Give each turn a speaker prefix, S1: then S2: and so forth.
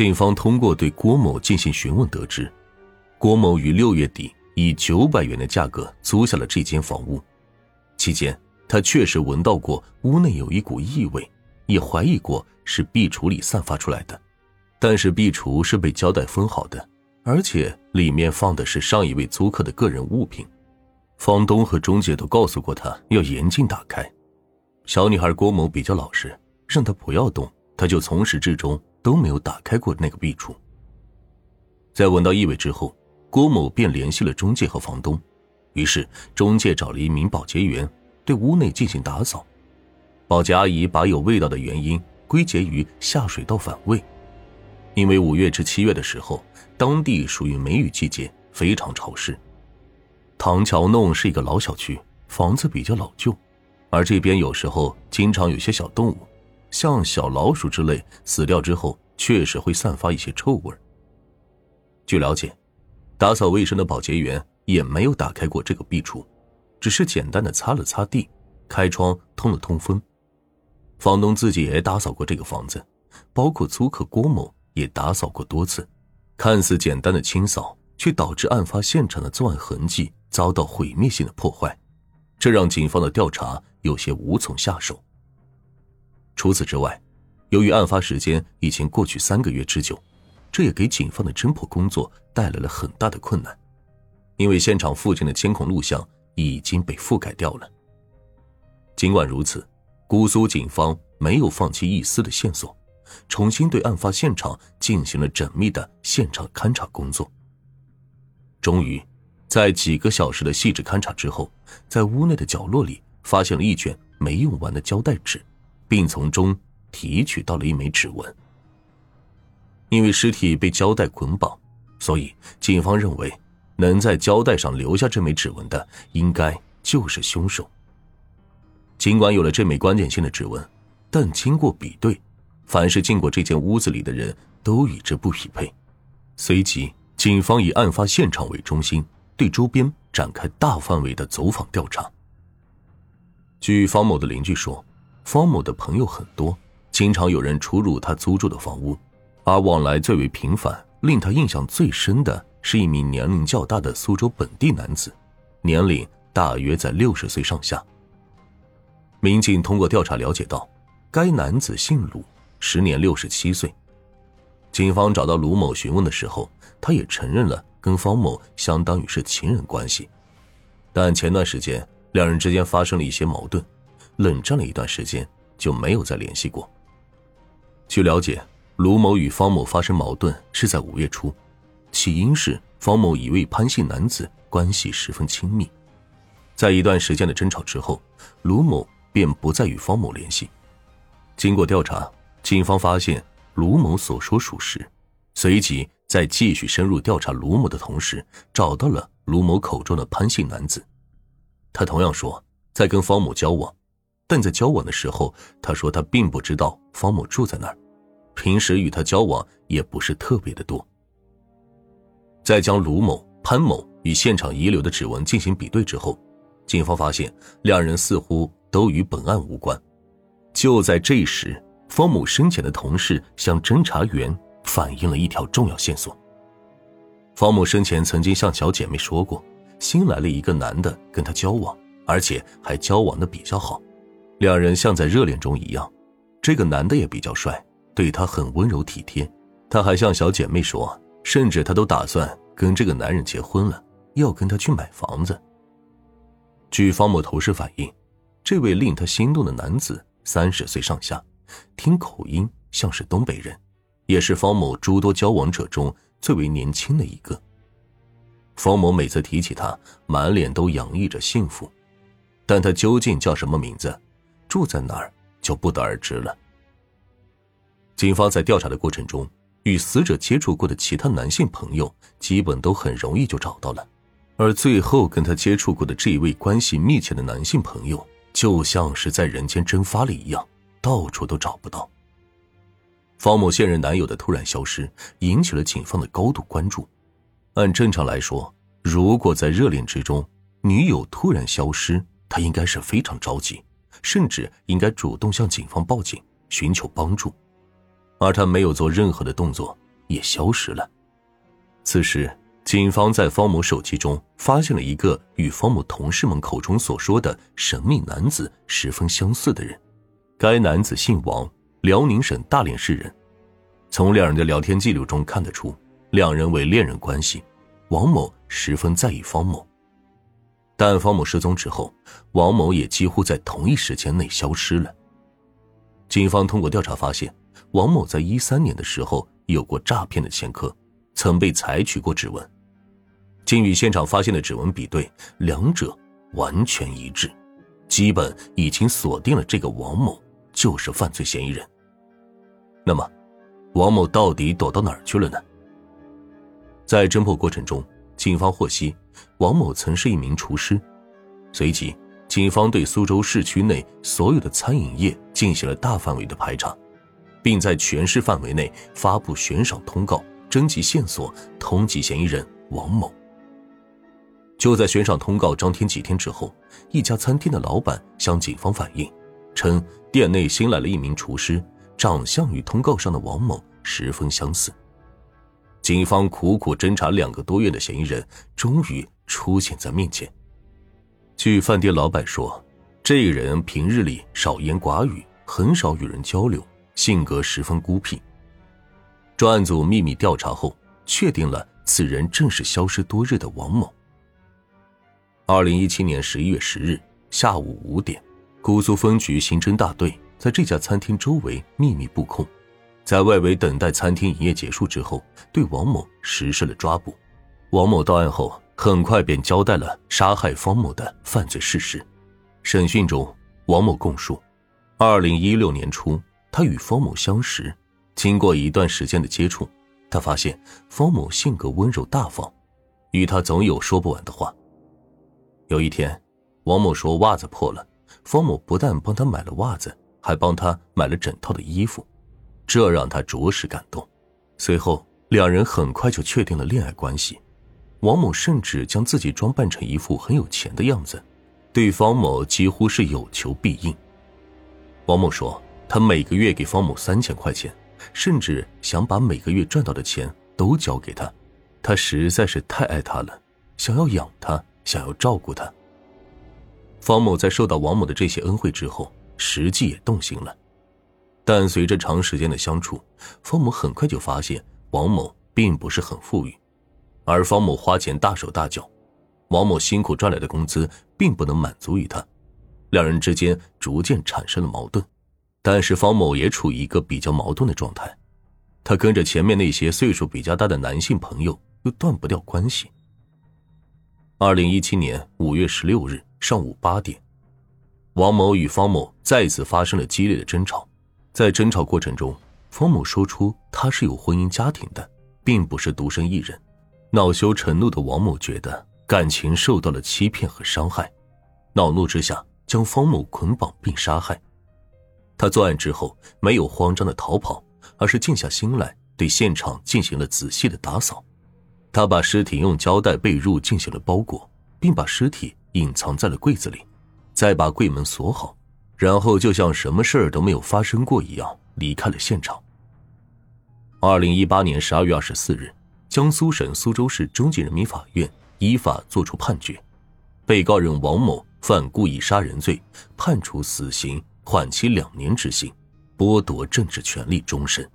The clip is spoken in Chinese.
S1: 警方通过对郭某进行询问得知，郭某于六月底以九百元的价格租下了这间房屋，期间他确实闻到过屋内有一股异味，也怀疑过是壁橱里散发出来的，但是壁橱是被胶带封好的，而且里面放的是上一位租客的个人物品，房东和中介都告诉过他要严禁打开。小女孩郭某比较老实，让他不要动，他就从始至终。都没有打开过那个壁橱。在闻到异味之后，郭某便联系了中介和房东，于是中介找了一名保洁员对屋内进行打扫。保洁阿姨把有味道的原因归结于下水道反味，因为五月至七月的时候，当地属于梅雨季节，非常潮湿。唐桥弄是一个老小区，房子比较老旧，而这边有时候经常有些小动物。像小老鼠之类死掉之后，确实会散发一些臭味。据了解，打扫卫生的保洁员也没有打开过这个壁橱，只是简单的擦了擦地，开窗通了通风。房东自己也打扫过这个房子，包括租客郭某也打扫过多次。看似简单的清扫，却导致案发现场的作案痕迹遭到毁灭性的破坏，这让警方的调查有些无从下手。除此之外，由于案发时间已经过去三个月之久，这也给警方的侦破工作带来了很大的困难。因为现场附近的监控录像已经被覆盖掉了。尽管如此，姑苏警方没有放弃一丝的线索，重新对案发现场进行了缜密的现场勘查工作。终于，在几个小时的细致勘查之后，在屋内的角落里发现了一卷没用完的胶带纸。并从中提取到了一枚指纹。因为尸体被胶带捆绑，所以警方认为能在胶带上留下这枚指纹的，应该就是凶手。尽管有了这枚关键性的指纹，但经过比对，凡是进过这间屋子里的人都与之不匹配。随即，警方以案发现场为中心，对周边展开大范围的走访调查。据方某的邻居说。方某的朋友很多，经常有人出入他租住的房屋，而往来最为频繁、令他印象最深的是一名年龄较大的苏州本地男子，年龄大约在六十岁上下。民警通过调查了解到，该男子姓鲁，时年六十七岁。警方找到鲁某询问的时候，他也承认了跟方某相当于是情人关系，但前段时间两人之间发生了一些矛盾。冷战了一段时间，就没有再联系过。据了解，卢某与方某发生矛盾是在五月初，起因是方某一位潘姓男子关系十分亲密，在一段时间的争吵之后，卢某便不再与方某联系。经过调查，警方发现卢某所说属实，随即在继续深入调查卢某的同时，找到了卢某口中的潘姓男子。他同样说在跟方某交往。但在交往的时候，他说他并不知道方某住在那儿，平时与他交往也不是特别的多。在将卢某、潘某与现场遗留的指纹进行比对之后，警方发现两人似乎都与本案无关。就在这时，方某生前的同事向侦查员反映了一条重要线索：方某生前曾经向小姐妹说过，新来了一个男的跟他交往，而且还交往的比较好。两人像在热恋中一样，这个男的也比较帅，对她很温柔体贴。她还向小姐妹说，甚至她都打算跟这个男人结婚了，要跟他去买房子。据方某头事反映，这位令他心动的男子三十岁上下，听口音像是东北人，也是方某诸多交往者中最为年轻的一个。方某每次提起他，满脸都洋溢着幸福，但他究竟叫什么名字？住在哪儿就不得而知了。警方在调查的过程中，与死者接触过的其他男性朋友，基本都很容易就找到了，而最后跟他接触过的这一位关系密切的男性朋友，就像是在人间蒸发了一样，到处都找不到。方某现任男友的突然消失，引起了警方的高度关注。按正常来说，如果在热恋之中，女友突然消失，他应该是非常着急。甚至应该主动向警方报警，寻求帮助，而他没有做任何的动作，也消失了。此时，警方在方某手机中发现了一个与方某同事们口中所说的神秘男子十分相似的人。该男子姓王，辽宁省大连市人。从两人的聊天记录中看得出，两人为恋人关系。王某十分在意方某，但方某失踪之后，王某也几乎在同一时间内消失了。警方通过调查发现，王某在一三年的时候有过诈骗的前科，曾被采取过指纹。经与现场发现的指纹比对，两者完全一致，基本已经锁定了这个王某就是犯罪嫌疑人。那么，王某到底躲到哪儿去了呢？在侦破过程中，警方获悉王某曾是一名厨师。随即，警方对苏州市区内所有的餐饮业进行了大范围的排查，并在全市范围内发布悬赏通告，征集线索，通缉嫌疑人王某。就在悬赏通告张贴几天之后，一家餐厅的老板向警方反映，称店内新来了一名厨师，长相与通告上的王某十分相似。警方苦苦侦查两个多月的嫌疑人，终于出现在面前。据饭店老板说，这人平日里少言寡语，很少与人交流，性格十分孤僻。专案组秘密调查后，确定了此人正是消失多日的王某。二零一七年十一月十日下午五点，姑苏分局刑侦大队在这家餐厅周围秘密布控。在外围等待餐厅营业结束之后，对王某实施了抓捕。王某到案后，很快便交代了杀害方某的犯罪事实。审讯中，王某供述：，二零一六年初，他与方某相识，经过一段时间的接触，他发现方某性格温柔大方，与他总有说不完的话。有一天，王某说袜子破了，方某不但帮他买了袜子，还帮他买了整套的衣服。这让他着实感动，随后两人很快就确定了恋爱关系。王某甚至将自己装扮成一副很有钱的样子，对方某几乎是有求必应。王某说，他每个月给方某三千块钱，甚至想把每个月赚到的钱都交给他。他实在是太爱他了，想要养他，想要照顾他。方某在受到王某的这些恩惠之后，实际也动心了。但随着长时间的相处，方某很快就发现王某并不是很富裕，而方某花钱大手大脚，王某辛苦赚来的工资并不能满足于他，两人之间逐渐产生了矛盾。但是方某也处于一个比较矛盾的状态，他跟着前面那些岁数比较大的男性朋友又断不掉关系。二零一七年五月十六日上午八点，王某与方某再次发生了激烈的争吵。在争吵过程中，方某说出他是有婚姻家庭的，并不是独身一人。恼羞成怒的王某觉得感情受到了欺骗和伤害，恼怒之下将方某捆绑并杀害。他作案之后没有慌张的逃跑，而是静下心来对现场进行了仔细的打扫。他把尸体用胶带被褥进行了包裹，并把尸体隐藏在了柜子里，再把柜门锁好。然后就像什么事儿都没有发生过一样离开了现场。二零一八年十二月二十四日，江苏省苏州市中级人民法院依法作出判决，被告人王某犯故意杀人罪，判处死刑，缓期两年执行，剥夺政治权利终身。